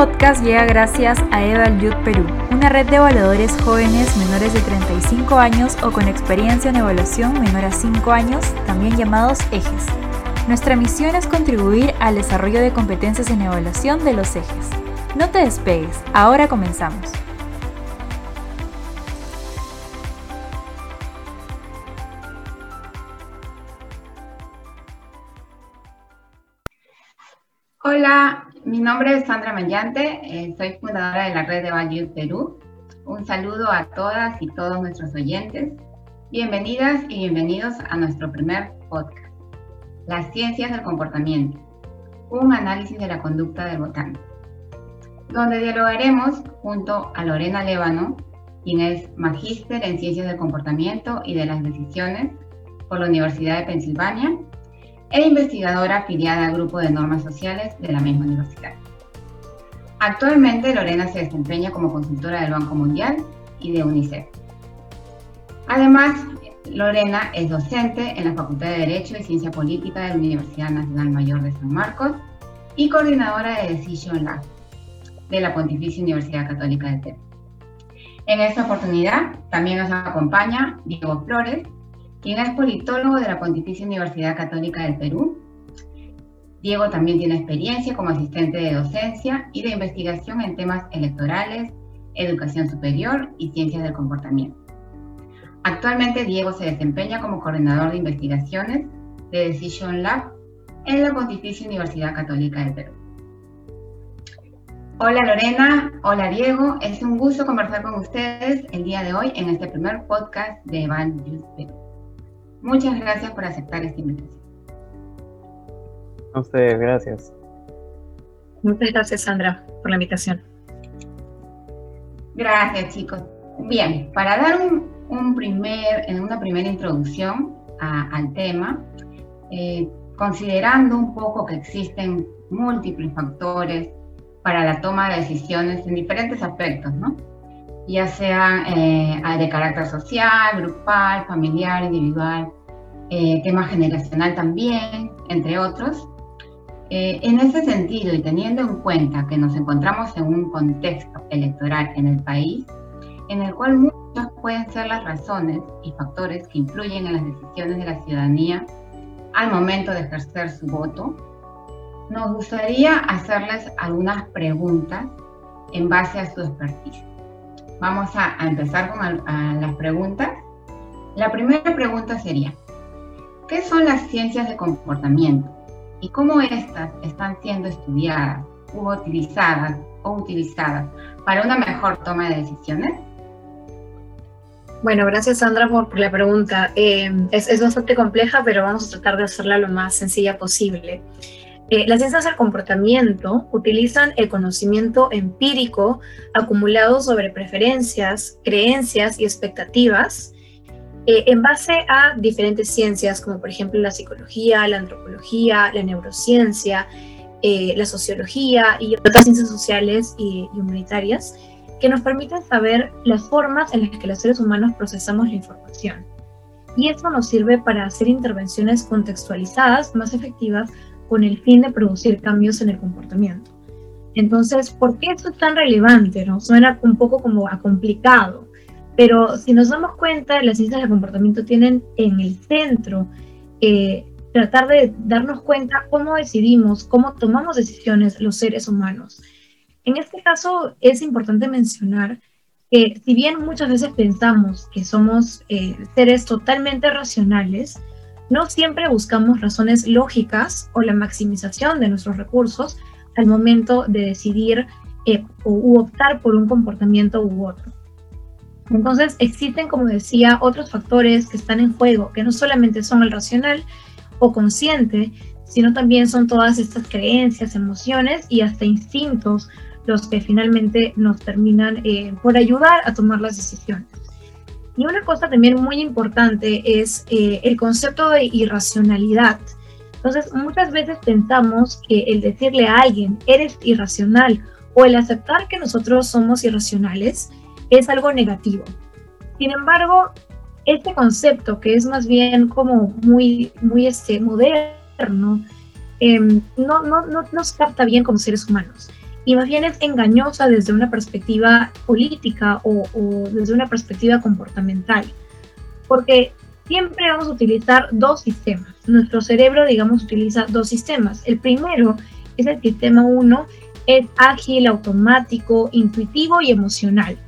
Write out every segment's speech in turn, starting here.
podcast llega gracias a Eval Perú, una red de evaluadores jóvenes menores de 35 años o con experiencia en evaluación menor a 5 años, también llamados ejes. Nuestra misión es contribuir al desarrollo de competencias en evaluación de los ejes. No te despegues, ahora comenzamos. Mi nombre es Sandra Mayante, eh, soy fundadora de la red de Value Perú. Un saludo a todas y todos nuestros oyentes. Bienvenidas y bienvenidos a nuestro primer podcast, Las ciencias del comportamiento, un análisis de la conducta del votante, donde dialogaremos junto a Lorena Lévano, quien es magíster en ciencias del comportamiento y de las decisiones por la Universidad de Pensilvania e investigadora afiliada al Grupo de Normas Sociales de la misma universidad. Actualmente Lorena se desempeña como consultora del Banco Mundial y de UNICEF. Además, Lorena es docente en la Facultad de Derecho y Ciencia Política de la Universidad Nacional Mayor de San Marcos y coordinadora de Decision Lab de la Pontificia Universidad Católica de Perú. En esta oportunidad también nos acompaña Diego Flores, quien es politólogo de la Pontificia Universidad Católica del Perú. Diego también tiene experiencia como asistente de docencia y de investigación en temas electorales, educación superior y ciencias del comportamiento. Actualmente Diego se desempeña como coordinador de investigaciones de Decision Lab en la Pontificia Universidad Católica del Perú. Hola Lorena, hola Diego, es un gusto conversar con ustedes el día de hoy en este primer podcast de Van Perú. Muchas gracias por aceptar esta invitación. A ustedes, gracias. Muchas gracias, Sandra, por la invitación. Gracias, chicos. Bien, para dar un, primer, una primera introducción al tema, eh, considerando un poco que existen múltiples factores para la toma de decisiones en diferentes aspectos, ¿no? Ya sea eh, de carácter social, grupal, familiar, individual, eh, tema generacional también, entre otros. Eh, en ese sentido, y teniendo en cuenta que nos encontramos en un contexto electoral en el país, en el cual muchas pueden ser las razones y factores que influyen en las decisiones de la ciudadanía al momento de ejercer su voto, nos gustaría hacerles algunas preguntas en base a su expertise. Vamos a, empezar con las preguntas. La primera pregunta sería, ¿qué son las ciencias de comportamiento y cómo estas están siendo estudiadas u utilizadas o utilizadas para una mejor toma de decisiones? Bueno, gracias Sandra por, la pregunta. Eh, es, bastante compleja, pero vamos a tratar de hacerla lo más sencilla posible. Eh, las ciencias del comportamiento utilizan el conocimiento empírico acumulado sobre preferencias, creencias y expectativas eh, en base a diferentes ciencias, como por ejemplo la psicología, la antropología, la neurociencia, eh, la sociología y otras ciencias sociales y, y humanitarias, que nos permiten saber las formas en las que los seres humanos procesamos la información. Y eso nos sirve para hacer intervenciones contextualizadas más efectivas con el fin de producir cambios en el comportamiento. Entonces, ¿por qué esto es tan relevante? ¿no? Suena un poco como a complicado, pero si nos damos cuenta, las ciencias del comportamiento tienen en el centro eh, tratar de darnos cuenta cómo decidimos, cómo tomamos decisiones los seres humanos. En este caso, es importante mencionar que si bien muchas veces pensamos que somos eh, seres totalmente racionales, no siempre buscamos razones lógicas o la maximización de nuestros recursos al momento de decidir eh, u optar por un comportamiento u otro. Entonces existen, como decía, otros factores que están en juego, que no solamente son el racional o consciente, sino también son todas estas creencias, emociones y hasta instintos los que finalmente nos terminan eh, por ayudar a tomar las decisiones. Y una cosa también muy importante es eh, el concepto de irracionalidad. Entonces, muchas veces pensamos que el decirle a alguien, eres irracional, o el aceptar que nosotros somos irracionales, es algo negativo. Sin embargo, este concepto, que es más bien como muy, muy este, moderno, em, no, no, no nos capta bien como seres humanos. Y más bien es engañosa desde una perspectiva política o, o desde una perspectiva comportamental, porque siempre vamos a utilizar dos sistemas. Nuestro cerebro, digamos, utiliza dos sistemas. El primero es el sistema 1, es ágil, automático, intuitivo y emocional.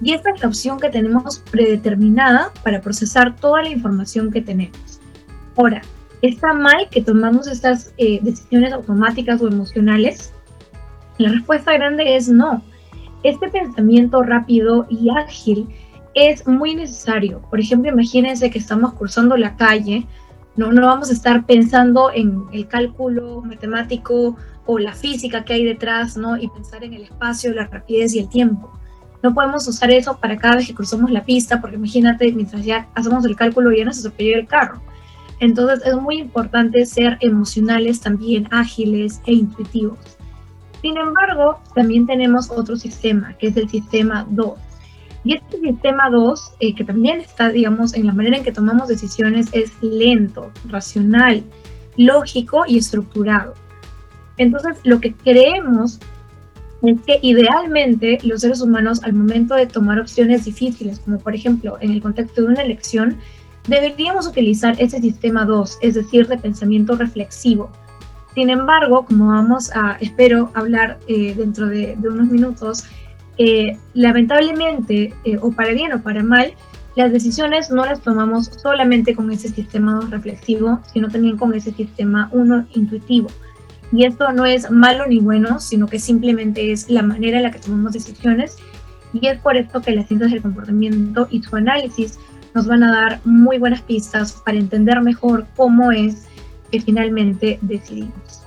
Y esta es la opción que tenemos predeterminada para procesar toda la información que tenemos. Ahora, ¿está mal que tomamos estas eh, decisiones automáticas o emocionales? La respuesta grande es no. Este pensamiento rápido y ágil es muy necesario. Por ejemplo, imagínense que estamos cruzando la calle, no, no vamos a estar pensando en el cálculo matemático o la física que hay detrás, ¿no? Y pensar en el espacio, la rapidez y el tiempo. No podemos usar eso para cada vez que cruzamos la pista, porque imagínate, mientras ya hacemos el cálculo ya nos atropelló el carro. Entonces es muy importante ser emocionales, también ágiles e intuitivos. Sin embargo, también tenemos otro sistema, que es el sistema 2. Y este sistema 2, eh, que también está, digamos, en la manera en que tomamos decisiones, es lento, racional, lógico y estructurado. Entonces, lo que creemos es que idealmente los seres humanos al momento de tomar opciones difíciles, como por ejemplo en el contexto de una elección, deberíamos utilizar ese sistema 2, es decir, de pensamiento reflexivo. Sin embargo, como vamos a, espero, hablar eh, dentro de, unos minutos, eh, lamentablemente, eh, o para bien o para mal, las decisiones no las tomamos solamente con ese sistema 2 reflexivo, sino también con ese sistema 1 intuitivo. Y esto no es malo ni bueno, sino que simplemente es la manera en la que tomamos decisiones. Y es por esto que las ciencias del comportamiento y su análisis nos van a dar muy buenas pistas para entender mejor cómo es que finalmente decidimos.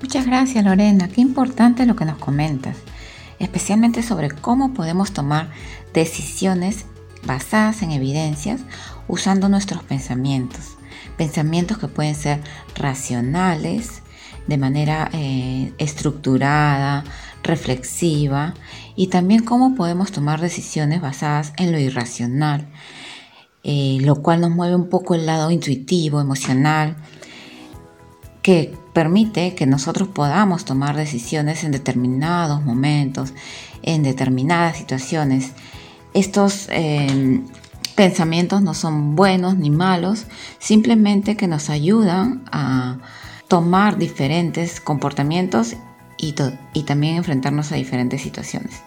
Muchas gracias Lorena, qué importante lo que nos comentas, especialmente sobre cómo podemos tomar decisiones basadas en evidencias usando nuestros pensamientos, pensamientos que pueden ser racionales, de manera eh, estructurada, reflexiva y también cómo podemos tomar decisiones basadas en lo irracional, eh, lo cual nos mueve un poco el lado intuitivo, emocional, que permite que nosotros podamos tomar decisiones en determinados momentos, en determinadas situaciones. Estos eh, pensamientos no son buenos ni malos, simplemente que nos ayudan a tomar diferentes comportamientos y, y también enfrentarnos a diferentes situaciones.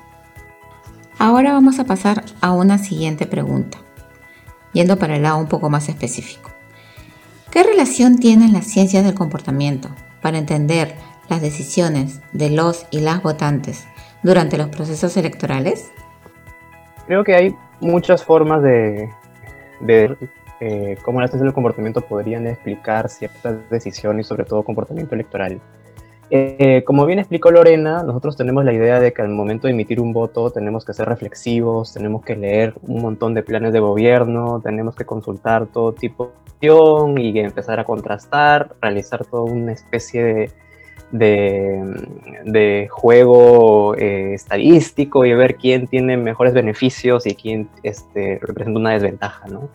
Ahora vamos a pasar a una siguiente pregunta, yendo para el lado un poco más específico. ¿Qué relación tienen las ciencias del comportamiento para entender las decisiones de los y las votantes durante los procesos electorales? Creo que hay muchas formas de, de eh, cómo las ciencias del comportamiento podrían explicar ciertas decisiones sobre todo comportamiento electoral. Eh, como bien explicó Lorena, nosotros tenemos la idea de que al momento de emitir un voto tenemos que ser reflexivos, tenemos que leer un montón de planes de gobierno, tenemos que consultar todo tipo de opción y empezar a contrastar, realizar toda una especie de, de, juego eh, estadístico y ver quién tiene mejores beneficios y quién este, representa una desventaja, ¿no?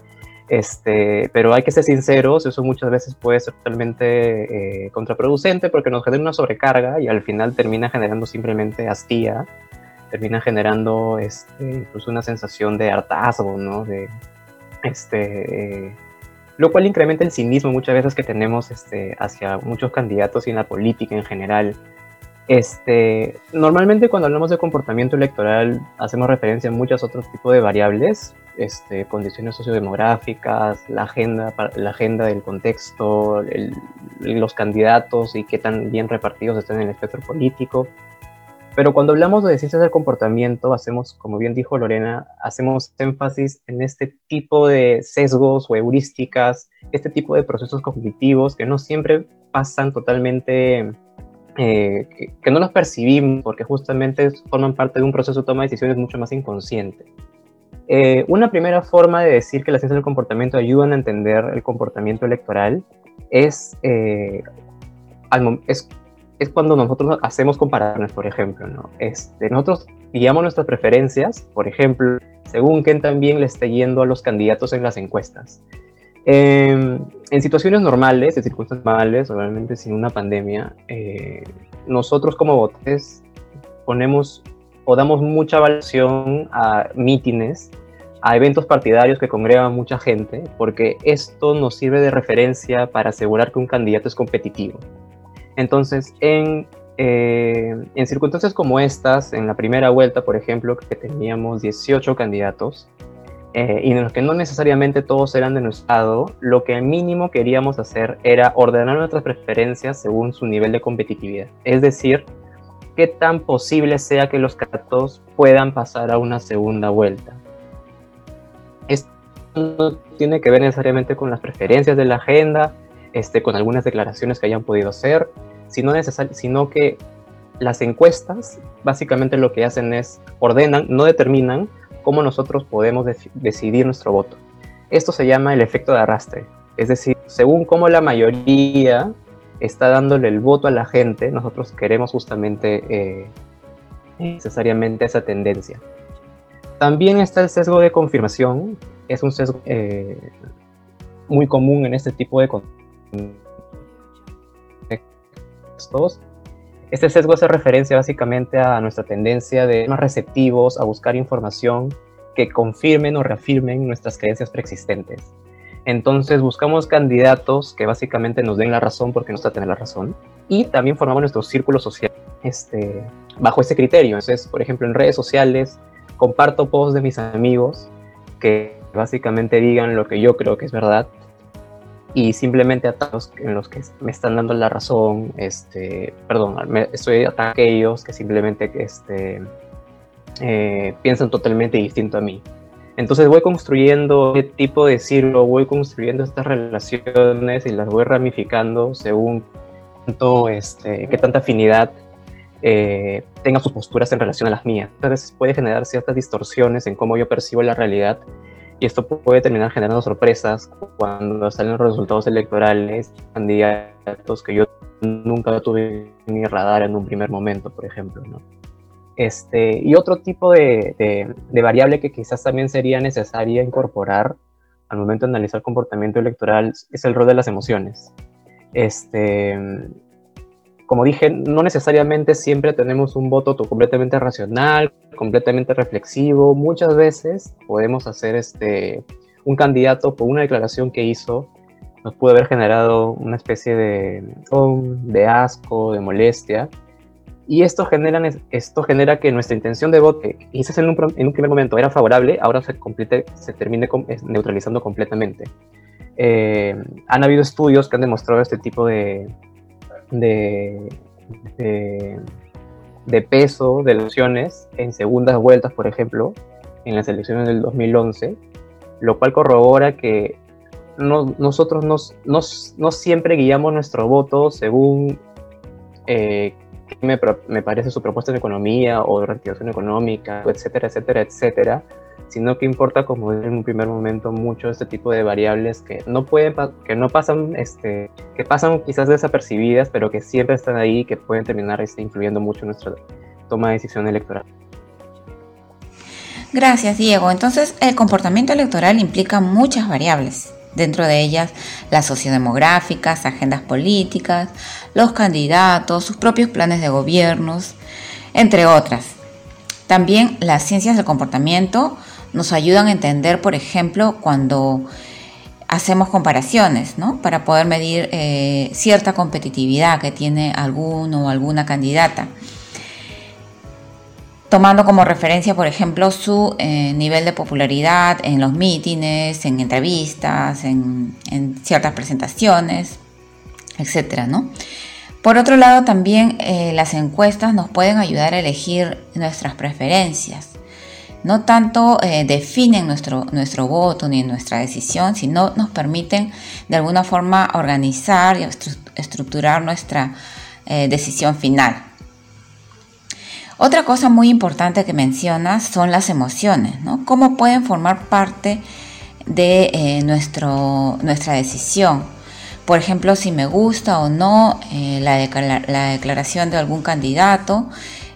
Este, pero hay que ser sinceros, eso muchas veces puede ser totalmente eh, contraproducente porque nos genera una sobrecarga y al final termina generando simplemente hastía, termina generando este, incluso una sensación de hartazgo, ¿no? De, este, lo cual incrementa el cinismo muchas veces que tenemos este, hacia muchos candidatos y en la política en general. Este, normalmente cuando hablamos de comportamiento electoral hacemos referencia a muchos otros tipos de variables, este, condiciones sociodemográficas, la agenda, la agenda del contexto, los candidatos y qué tan bien repartidos están en el espectro político. Pero cuando hablamos de ciencias del comportamiento, hacemos, como bien dijo Lorena, hacemos énfasis en este tipo de sesgos o heurísticas, este tipo de procesos cognitivos que no siempre pasan totalmente eh, que, no los percibimos porque justamente forman parte de un proceso de toma de decisiones mucho más inconsciente. Eh, una primera forma de decir que las ciencias del comportamiento ayudan a entender el comportamiento electoral es, eh, es, es, cuando nosotros hacemos comparaciones, por ejemplo. ¿no? Este, nosotros guiamos nuestras preferencias, por ejemplo, según quién también le esté yendo a los candidatos en las encuestas. Em, en situaciones normales, en circunstancias normales, obviamente sin una pandemia, eh, nosotros como votantes ponemos o damos mucha valoración a mítines, a eventos partidarios que congregan mucha gente, porque esto nos sirve de referencia para asegurar que un candidato es competitivo. Entonces, en, eh, en circunstancias como estas, en la primera vuelta, por ejemplo, que teníamos 18 candidatos, eh, y en los que no necesariamente todos eran de nuestro estado, lo que mínimo queríamos hacer era ordenar nuestras preferencias según su nivel de competitividad. Es decir, qué tan posible sea que los candidatos puedan pasar a una segunda vuelta. Esto no tiene que ver necesariamente con las preferencias de la agenda, este, con algunas declaraciones que hayan podido hacer, sino, sino que las encuestas básicamente lo que hacen es ordenan, no determinan cómo nosotros podemos decidir nuestro voto. Esto se llama el efecto de arrastre, es decir, según cómo la mayoría está dándole el voto a la gente, nosotros queremos justamente eh, necesariamente esa tendencia. También está el sesgo de confirmación, es un sesgo eh, muy común en este tipo de contextos. Este sesgo hace referencia básicamente a nuestra tendencia de más receptivos a buscar información que confirmen o reafirmen nuestras creencias preexistentes. Entonces buscamos candidatos que básicamente nos den la razón porque nos tener la razón y también formamos nuestro círculo social este, bajo ese criterio. Entonces, por ejemplo, en redes sociales comparto posts de mis amigos que básicamente digan lo que yo creo que es verdad y simplemente ataques en los que me están dando la razón, este, perdón, me, estoy atacando a aquellos que simplemente este, eh, piensan totalmente distinto a mí. Entonces voy construyendo qué tipo de círculo, voy construyendo estas relaciones y las voy ramificando según cuánto, este, qué tanta afinidad eh, tenga sus posturas en relación a las mías. A veces puede generar ciertas distorsiones en cómo yo percibo la realidad y esto puede terminar generando sorpresas cuando salen los resultados electorales, candidatos que yo nunca tuve en mi radar en un primer momento, por ejemplo. ¿no? Este, y otro tipo de, variable que quizás también sería necesaria incorporar al momento de analizar comportamiento electoral es el rol de las emociones. Este, como dije, no necesariamente siempre tenemos un voto completamente racional, completamente reflexivo. Muchas veces podemos hacer este, un candidato por una declaración que hizo, nos pudo haber generado una especie de, de asco, de molestia, y esto genera, esto genera que nuestra intención de voto, que quizás en un, en un primer momento era favorable, ahora se, complete, se termine neutralizando completamente. Eh, han habido estudios que han demostrado este tipo de, de, peso de elecciones en segundas vueltas, por ejemplo, en las elecciones del 2011, lo cual corrobora que no, nosotros no siempre guiamos nuestro voto según eh, me, me, parece su propuesta de economía o de reactivación económica, etcétera, etcétera, etcétera, sino que importa como en un primer momento mucho este tipo de variables que no pueden, que no pasan, este, que pasan quizás desapercibidas, pero que siempre están ahí, que pueden terminar este, influyendo mucho en nuestra toma de decisión electoral. Gracias, Diego. Entonces, el comportamiento electoral implica muchas variables dentro de ellas las sociodemográficas, agendas políticas, los candidatos, sus propios planes de gobiernos, entre otras. También las ciencias del comportamiento nos ayudan a entender, por ejemplo, cuando hacemos comparaciones, ¿no? Para poder medir eh, cierta competitividad que tiene alguno o alguna candidata tomando como referencia, por ejemplo, su eh, nivel de popularidad en los mítines, en entrevistas, en, ciertas presentaciones, etc. ¿no? Por otro lado, también eh, las encuestas nos pueden ayudar a elegir nuestras preferencias. No tanto eh, definen nuestro, nuestro voto ni nuestra decisión, sino nos permiten de alguna forma organizar y estructurar nuestra decisión final. Otra cosa muy importante que mencionas son las emociones, ¿no? Cómo pueden formar parte de eh, nuestro, nuestra decisión. Por ejemplo, si me gusta o no eh, la, declaración de algún candidato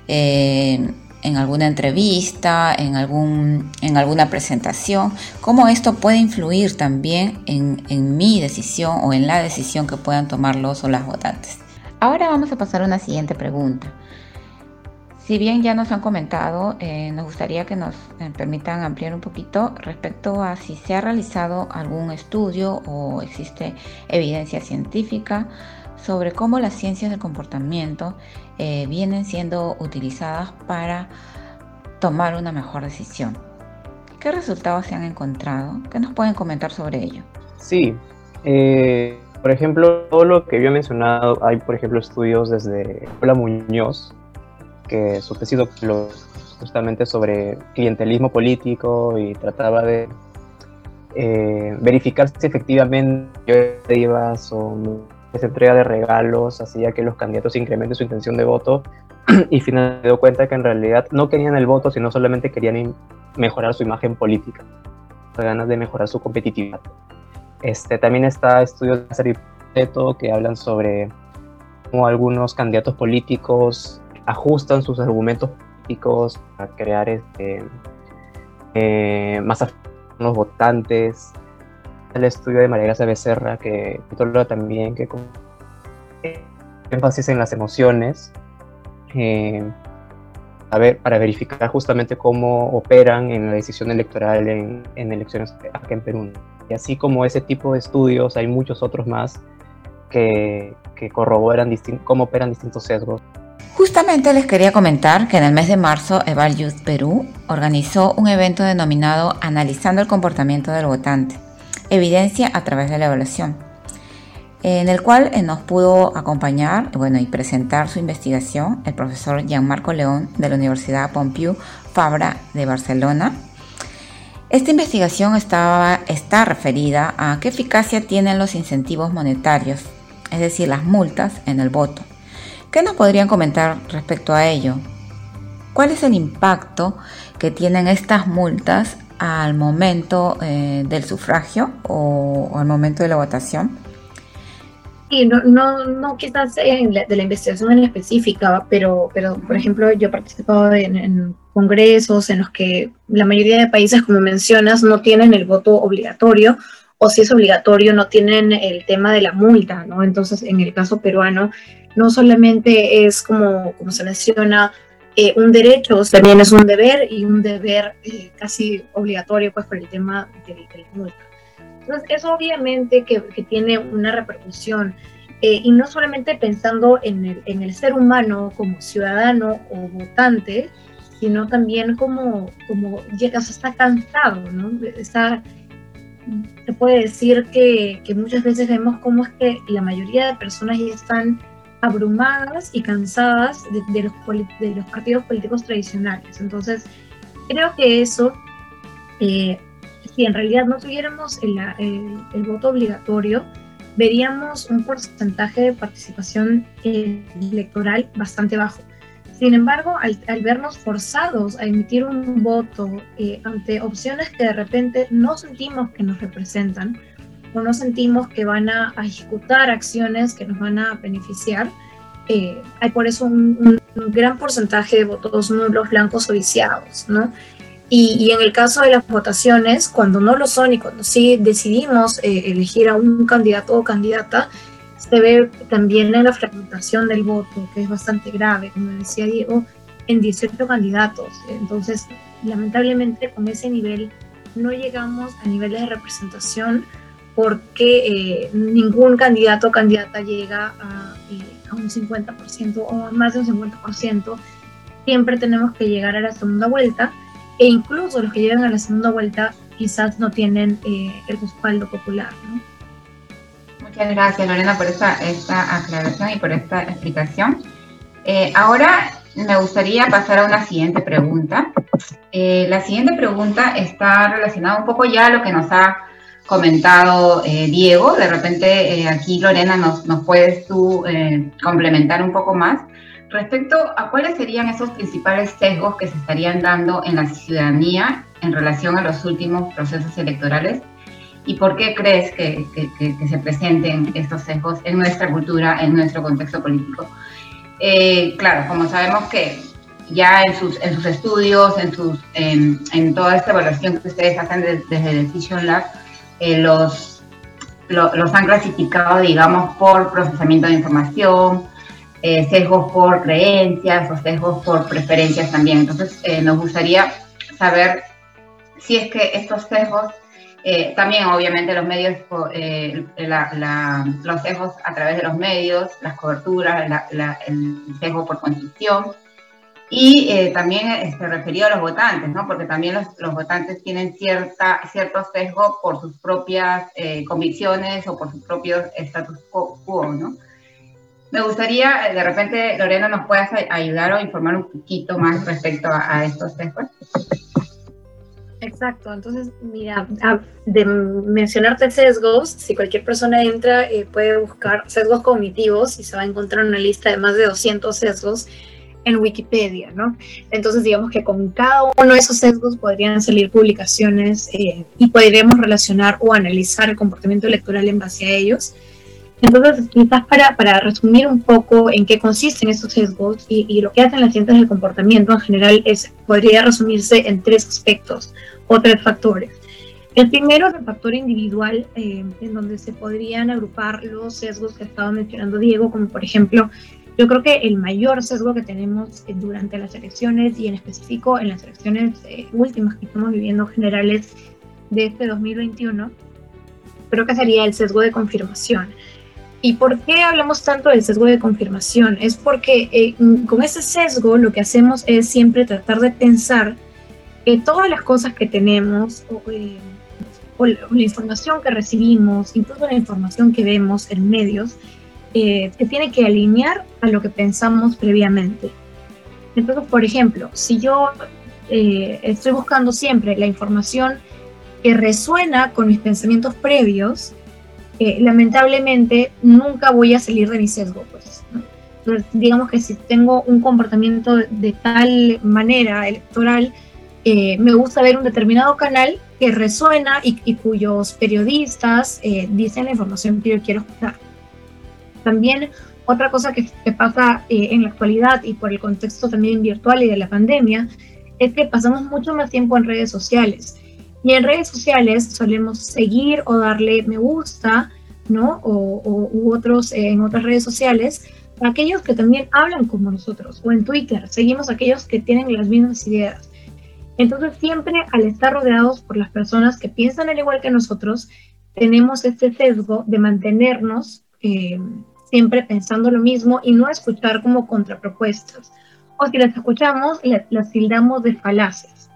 eh, en alguna entrevista, en, algún, en alguna presentación, cómo esto puede influir también en, en mi decisión o en la decisión que puedan tomar los o las votantes. Ahora vamos a pasar a una siguiente pregunta. Si bien ya nos han comentado, eh, nos gustaría que nos eh, permitan ampliar un poquito respecto a si se ha realizado algún estudio o existe evidencia científica sobre cómo las ciencias del comportamiento eh, vienen siendo utilizadas para tomar una mejor decisión. ¿Qué resultados se han encontrado? ¿Qué nos pueden comentar sobre ello? Sí, por ejemplo, todo lo que había mencionado, hay por ejemplo estudios desde Hola Muñoz, que su tesis justamente sobre clientelismo político y trataba de eh, verificar si efectivamente ibas o esa entrega de regalos hacía que los candidatos incrementen su intención de voto y finalmente dio cuenta que en realidad no querían el voto, sino solamente querían mejorar su imagen política, ganas de mejorar su competitividad. Este, también está estudios de todo que hablan sobre cómo algunos candidatos políticos ajustan sus argumentos políticos a crear este, eh, más los votantes. El estudio de María Gracia Becerra, que titula también que con énfasis en las emociones, eh, a ver, para verificar justamente cómo operan en la decisión electoral en, en elecciones acá en Perú. Y así como ese tipo de estudios, hay muchos otros más que, que corroboran cómo operan distintos sesgos Justamente les quería comentar que en el mes de marzo Eval Youth Perú organizó un evento denominado Analizando el comportamiento del votante, evidencia a través de la evaluación, en el cual eh, nos pudo acompañar bueno, y presentar su investigación el profesor Gianmarco León de la Universidad Pompeu Fabra de Barcelona. Esta investigación estaba, está referida a qué eficacia tienen los incentivos monetarios, es decir, las multas en el voto ¿Qué nos podrían comentar respecto a ello? ¿Cuál es el impacto que tienen estas multas al momento eh, del sufragio o, al momento de la votación? Sí, no, no, no quizás de la investigación en específica, pero, pero por ejemplo yo he participado en, en, congresos en los que la mayoría de países, como mencionas, no tienen el voto obligatorio o si es obligatorio no tienen el tema de la multa, ¿no? Entonces, en el caso peruano, no solamente es como, como se menciona eh, un derecho, también es un deber y un deber eh, casi obligatorio pues por el tema de, la multa. Entonces eso obviamente que, que tiene una repercusión eh, y no solamente pensando en el, en el, ser humano como ciudadano o votante, sino también como, como llega, o está cansado, ¿no? Está, se puede decir que, muchas veces vemos cómo es que la mayoría de personas ya están abrumadas y cansadas de, los, partidos políticos tradicionales. Entonces, creo que eso, eh, si en realidad no tuviéramos el, el, voto obligatorio, veríamos un porcentaje de participación eh, electoral bastante bajo. Sin embargo, al, vernos forzados a emitir un voto eh, ante opciones que de repente no sentimos que nos representan, o no sentimos que van a, ejecutar acciones que nos van a beneficiar, eh, hay por eso un, gran porcentaje de votos nulos, blancos o viciados, ¿no? Y, en el caso de las votaciones, cuando no lo son y cuando sí decidimos eh, elegir a un candidato o candidata, se ve también en la fragmentación del voto, que es bastante grave, como decía Diego, en 18 candidatos. Entonces, lamentablemente, con ese nivel no llegamos a niveles de representación porque eh, ningún candidato o candidata llega a, eh, un 50% o más de un 50%. Siempre tenemos que llegar a la segunda vuelta e incluso los que llegan a la segunda vuelta quizás no tienen eh, el respaldo popular. Muchas gracias Lorena por esta, esta aclaración y por esta explicación. ahora me gustaría pasar a una siguiente pregunta. la siguiente pregunta está relacionada un poco ya a lo que nos ha comentado eh, Diego. De repente eh, aquí, Lorena, nos, nos puedes tú eh, complementar un poco más respecto a cuáles serían esos principales sesgos que se estarían dando en la ciudadanía en relación a los últimos procesos electorales y por qué crees que, se presenten estos sesgos en nuestra cultura, en nuestro contexto político. claro, como sabemos que ya en sus, en sus estudios, en, sus, en, toda esta evaluación que ustedes hacen desde Decision Lab, eh, los, los han clasificado, digamos, por procesamiento de información, eh, sesgos por creencias o sesgos por preferencias también. Entonces, eh, nos gustaría saber si es que estos sesgos, eh, también obviamente los medios, los sesgos a través de los medios, las coberturas, el sesgo por condición, y también este, referido a los votantes, ¿no? porque también los, los votantes tienen cierta, cierto sesgo por sus propias convicciones o por sus propios status quo, ¿no? Me gustaría, eh, de repente, Lorena, nos puedas ayudar o informar un poquito más respecto a, estos sesgos. Exacto, entonces, mira, de mencionarte sesgos, si cualquier persona entra, eh, puede buscar sesgos cognitivos y se va a encontrar una lista de más de 200 sesgos en Wikipedia, ¿no? Entonces, digamos que con cada uno de esos sesgos podrían salir publicaciones eh, y podríamos relacionar o analizar el comportamiento electoral en base a ellos. Entonces, quizás para, para resumir un poco en qué consisten estos sesgos y, lo que hacen las ciencias del comportamiento en general es, podría resumirse en tres aspectos o tres factores. El primero es el factor individual, eh, en donde se podrían agrupar los sesgos que estaba mencionando Diego, como por ejemplo, yo creo que el mayor sesgo que tenemos durante las elecciones y en específico en las elecciones eh, últimas que estamos viviendo generales de este 2021, creo que sería el sesgo de confirmación. ¿Y por qué hablamos tanto del sesgo de confirmación? Es porque eh, con ese sesgo lo que hacemos es siempre tratar de pensar que todas las cosas que tenemos o, eh, la, información que recibimos, incluso la información que vemos en medios, eh, se tiene que alinear a lo que pensamos previamente. Entonces, por ejemplo, si yo estoy buscando siempre la información que resuena con mis pensamientos previos, lamentablemente nunca voy a salir de mi sesgo, pues. Entonces, digamos que si tengo un comportamiento de, tal manera electoral, eh, me gusta ver un determinado canal que resuena y, cuyos periodistas eh, dicen la información que yo quiero escuchar. También otra cosa que, pasa eh, en la actualidad y por el contexto también virtual y de la pandemia es que pasamos mucho más tiempo en redes sociales. Y en redes sociales solemos seguir o darle me gusta, ¿no? O, otros en otras redes sociales, aquellos que también hablan como nosotros. O en Twitter, seguimos aquellos que tienen las mismas ideas. Entonces siempre al estar rodeados por las personas que piensan al igual que nosotros, tenemos este sesgo de mantenernos eh, siempre pensando lo mismo y no escuchar como contrapropuestas. O si las escuchamos, las tildamos de falaces.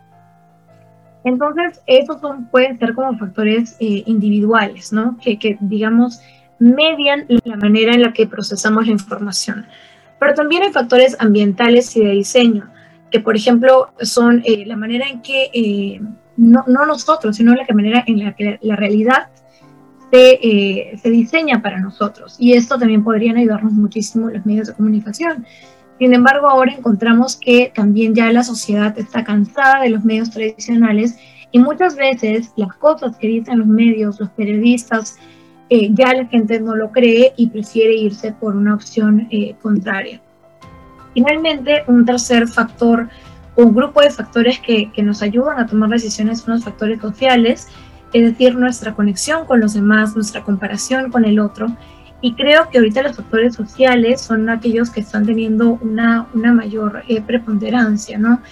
Entonces, esos son, pueden ser como factores eh, individuales, ¿no? Que, digamos, median la manera en la que procesamos la información. Pero también hay factores ambientales y de diseño, por ejemplo son eh, la manera en que, eh, no, no, nosotros, sino la manera en la que la realidad se, se, diseña para nosotros. Y esto también podrían ayudarnos muchísimo los medios de comunicación. Sin embargo, ahora encontramos que también ya la sociedad está cansada de los medios tradicionales y muchas veces las cosas que dicen los medios, los periodistas, eh, ya la gente no lo cree y prefiere irse por una opción eh, contraria. Finalmente, un tercer factor, un grupo de factores que, nos ayudan a tomar decisiones son los factores sociales, es decir, nuestra conexión con los demás, nuestra comparación con el otro y creo que ahorita los factores sociales son aquellos que están teniendo una, una mayor eh, preponderancia, ¿no?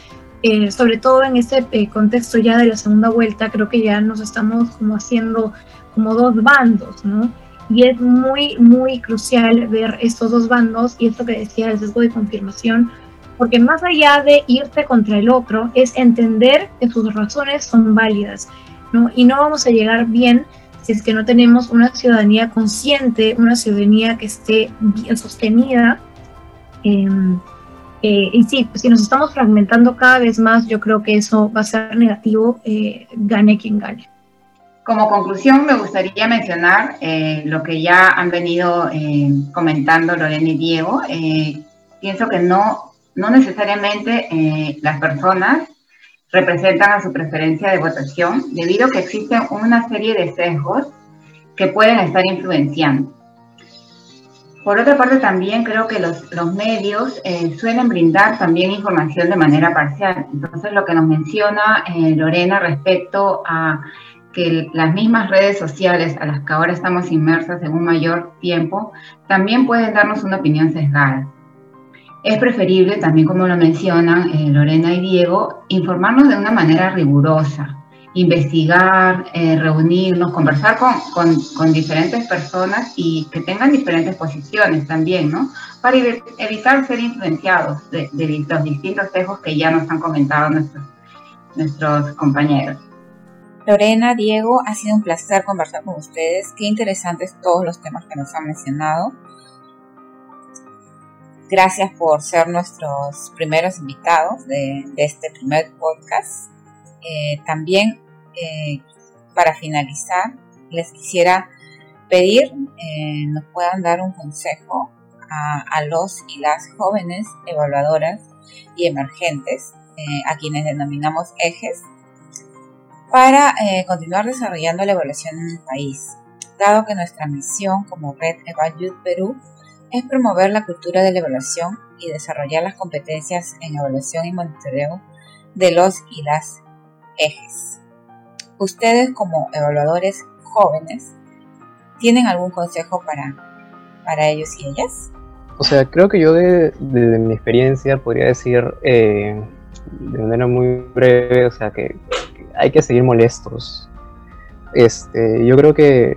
Eh, sobre todo en este eh, contexto ya de la segunda vuelta, creo que ya nos estamos como haciendo como dos bandos, ¿no? Y es muy, muy crucial ver estos dos bandos y esto que decía el sesgo de confirmación, porque más allá de irte contra el otro, es entender que sus razones son válidas, ¿no? Y no vamos a llegar bien si es que no tenemos una ciudadanía consciente, una ciudadanía que esté bien sostenida. Em, eh, y sí, si nos estamos fragmentando cada vez más, yo creo que eso va a ser negativo, eh, gane quien gane. Como conclusión, me gustaría mencionar eh, lo que ya han venido comentando Lorena y Diego. pienso que no, no necesariamente las personas representan a su preferencia de votación debido a que existen una serie de sesgos que pueden estar influenciando. Por otra parte, también creo que los, los medios eh, suelen brindar también información de manera parcial. Entonces, lo que nos menciona eh, Lorena respecto a que las mismas redes sociales a las que ahora estamos inmersas en un mayor tiempo, también pueden darnos una opinión sesgada. es preferible, también como lo mencionan eh, Lorena y Diego, informarnos de una manera rigurosa, investigar, eh, reunirnos, conversar con, diferentes personas y que tengan diferentes posiciones también, ¿no? Para evitar ser influenciados de, los distintos sesgos que ya nos han comentado nuestros compañeros. Lorena, Diego, ha sido un placer conversar con ustedes. Qué interesantes todos los temas que nos han mencionado. Gracias por ser nuestros primeros invitados de, este primer podcast. Eh, también, eh, para finalizar, les quisiera pedir eh, nos puedan dar un consejo a, los y las jóvenes evaluadoras y emergentes, a quienes denominamos ejes, para continuar desarrollando la evaluación en el país, dado que nuestra misión como Red Evaluate Perú es promover la cultura de la evaluación y desarrollar las competencias en evaluación y monitoreo de los y las ejes. Ustedes como evaluadores jóvenes, ¿tienen algún consejo para, para ellos y ellas? O sea, creo que yo de, mi experiencia podría decir eh, de manera muy breve, o sea, que, hay que seguir molestos. Este, yo creo que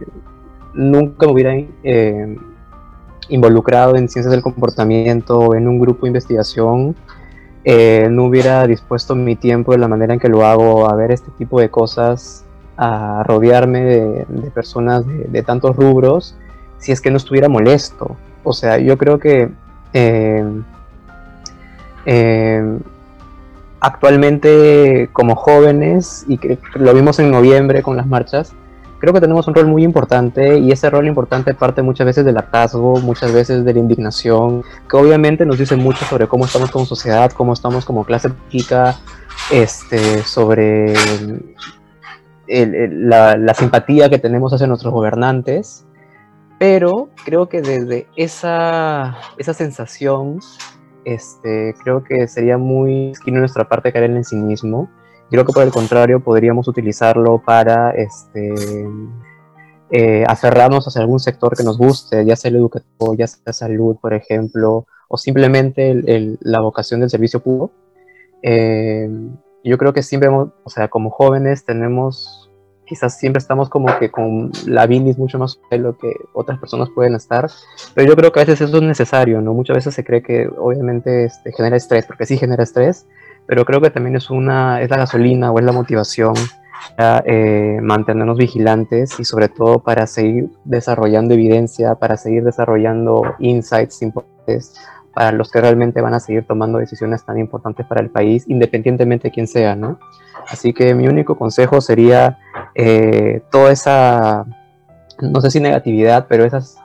nunca me hubiera eh, involucrado en ciencias del comportamiento, en un grupo de investigación, eh, no hubiera dispuesto mi tiempo de la manera en que lo hago a ver este tipo de cosas, a rodearme de, personas de, tantos rubros, si es que no estuviera molesto. O sea, yo creo que eh, actualmente como jóvenes, y que lo vimos en noviembre con las marchas, creo que tenemos un rol muy importante y ese rol importante parte muchas veces del hartazgo, muchas veces de la indignación, que obviamente nos dice mucho sobre cómo estamos como sociedad, cómo estamos como clase política, este, sobre la, simpatía que tenemos hacia nuestros gobernantes, pero creo que desde esa, esa sensación, este, creo que sería muy esquino nuestra parte caer en el cinismo Creo que por el contrario podríamos utilizarlo para este, eh, aferrarnos hacia algún sector que nos guste, ya sea el educativo, ya sea salud, por ejemplo, o simplemente la vocación del servicio público. Eh, yo creo que siempre, o sea, como jóvenes tenemos, quizás siempre estamos como que con la bilis mucho más de lo que otras personas pueden estar, pero yo creo que a veces eso es necesario, ¿no? Muchas veces se cree que obviamente este, genera estrés, porque sí genera estrés, pero creo que también es, una, es la gasolina o es la motivación para eh, mantenernos vigilantes y sobre todo para seguir desarrollando evidencia, para seguir desarrollando insights importantes para los que realmente van a seguir tomando decisiones tan importantes para el país, independientemente de quién sea, ¿no? Así que mi único consejo sería eh, toda esa, no sé si negatividad, pero esas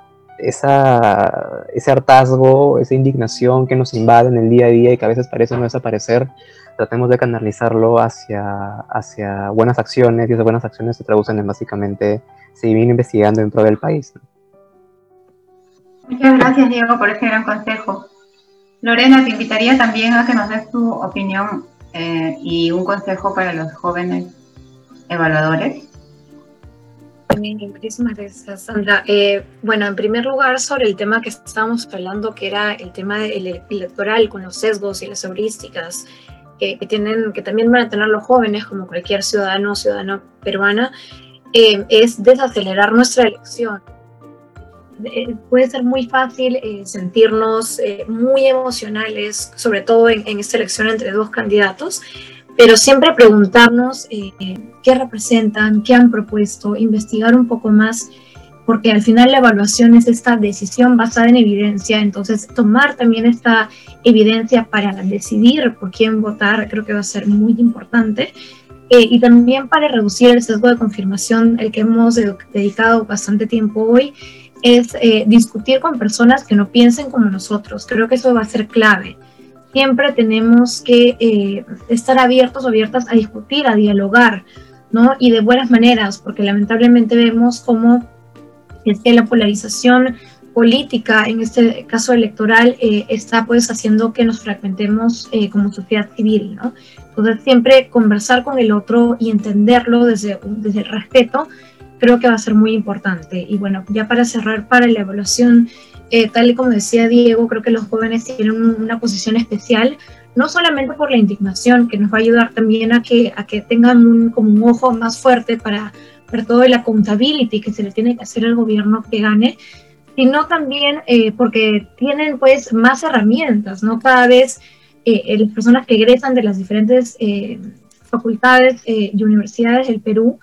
esa, ese hartazgo, esa indignación que nos invade en el día a día y que a veces parece no desaparecer, tratemos de canalizarlo hacia, hacia buenas acciones y esas buenas acciones se traducen en básicamente seguir investigando en pro del país. Muchas gracias Diego por este gran consejo. Lorena, te invitaría también a que nos des tu opinión eh, y un consejo para los jóvenes evaluadores. Muchísimas gracias, Sandra. Eh, bueno, en primer lugar, sobre el tema que estábamos hablando, que era el tema electoral con los sesgos y las heurísticas que, tienen, que también van a tener los jóvenes, como cualquier ciudadano o ciudadana peruana, eh, es desacelerar nuestra elección. Eh, puede ser muy fácil sentirnos muy emocionales, sobre todo en, en esta elección entre dos candidatos, pero siempre preguntarnos eh, qué representan, qué han propuesto, investigar un poco más, porque al final la evaluación es esta decisión basada en evidencia, entonces tomar también esta evidencia para decidir por quién votar creo que va a ser muy importante. Eh, y también para reducir el sesgo de confirmación, el que hemos dedicado bastante tiempo hoy, es eh, discutir con personas que no piensen como nosotros. Creo que eso va a ser clave siempre tenemos que eh, estar abiertos o abiertas a discutir, a dialogar, ¿no? Y de buenas maneras, porque lamentablemente vemos cómo es que la polarización política, en este caso electoral, eh, está pues haciendo que nos fragmentemos como sociedad civil, ¿no? Entonces siempre conversar con el otro y entenderlo desde, desde el respeto, creo que va a ser muy importante. Y bueno, ya para cerrar, para la evaluación eh, tal y como decía Diego, creo que los jóvenes tienen una posición especial, no solamente por la indignación, que nos va a ayudar también a que, a que tengan un, como un ojo más fuerte para ver todo el accountability que se le tiene que hacer al gobierno que gane, sino también eh, porque tienen pues más herramientas, ¿no? Cada vez eh, las personas que egresan de las diferentes facultades y universidades del Perú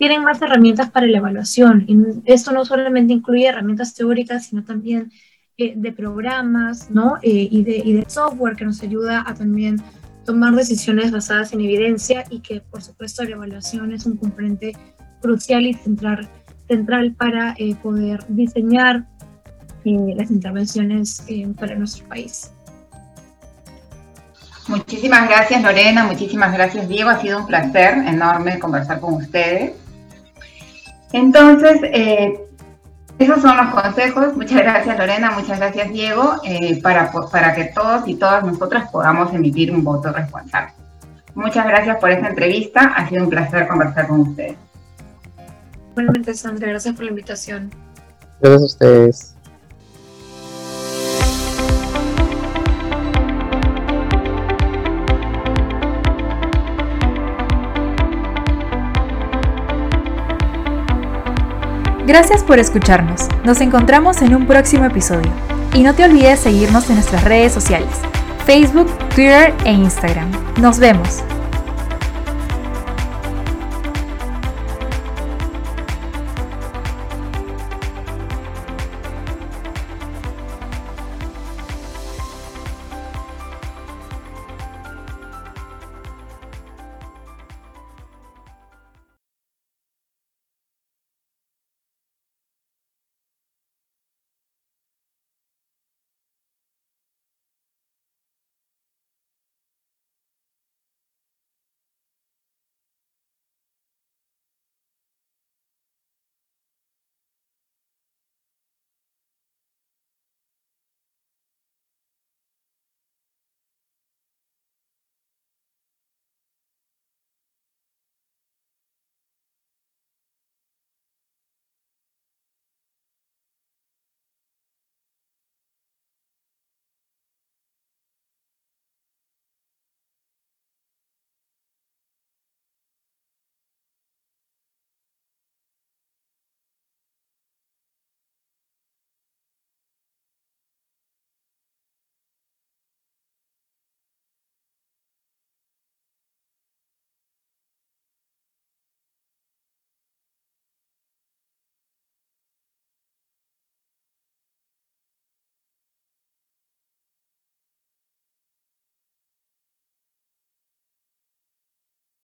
tienen más herramientas para la evaluación. Y esto no solamente incluye herramientas teóricas, sino también eh, de programas ¿no? Eh, y, de, software que nos ayuda a también tomar decisiones basadas en evidencia y que, por supuesto, la evaluación es un componente crucial y central, central para eh, poder diseñar las intervenciones para nuestro país. Muchísimas gracias Lorena, muchísimas gracias Diego, ha sido un placer enorme conversar con ustedes. Entonces, eh, esos son los consejos. Muchas gracias Lorena, muchas gracias Diego, eh, para, para que todos y todas nosotras podamos emitir un voto responsable. Muchas gracias por esta entrevista, ha sido un placer conversar con ustedes. Buenamente Sandra, gracias por la invitación. Gracias a ustedes. Gracias por escucharnos. Nos encontramos en un próximo episodio. Y no te olvides seguirnos en nuestras redes sociales, Facebook, Twitter e Instagram. Nos vemos.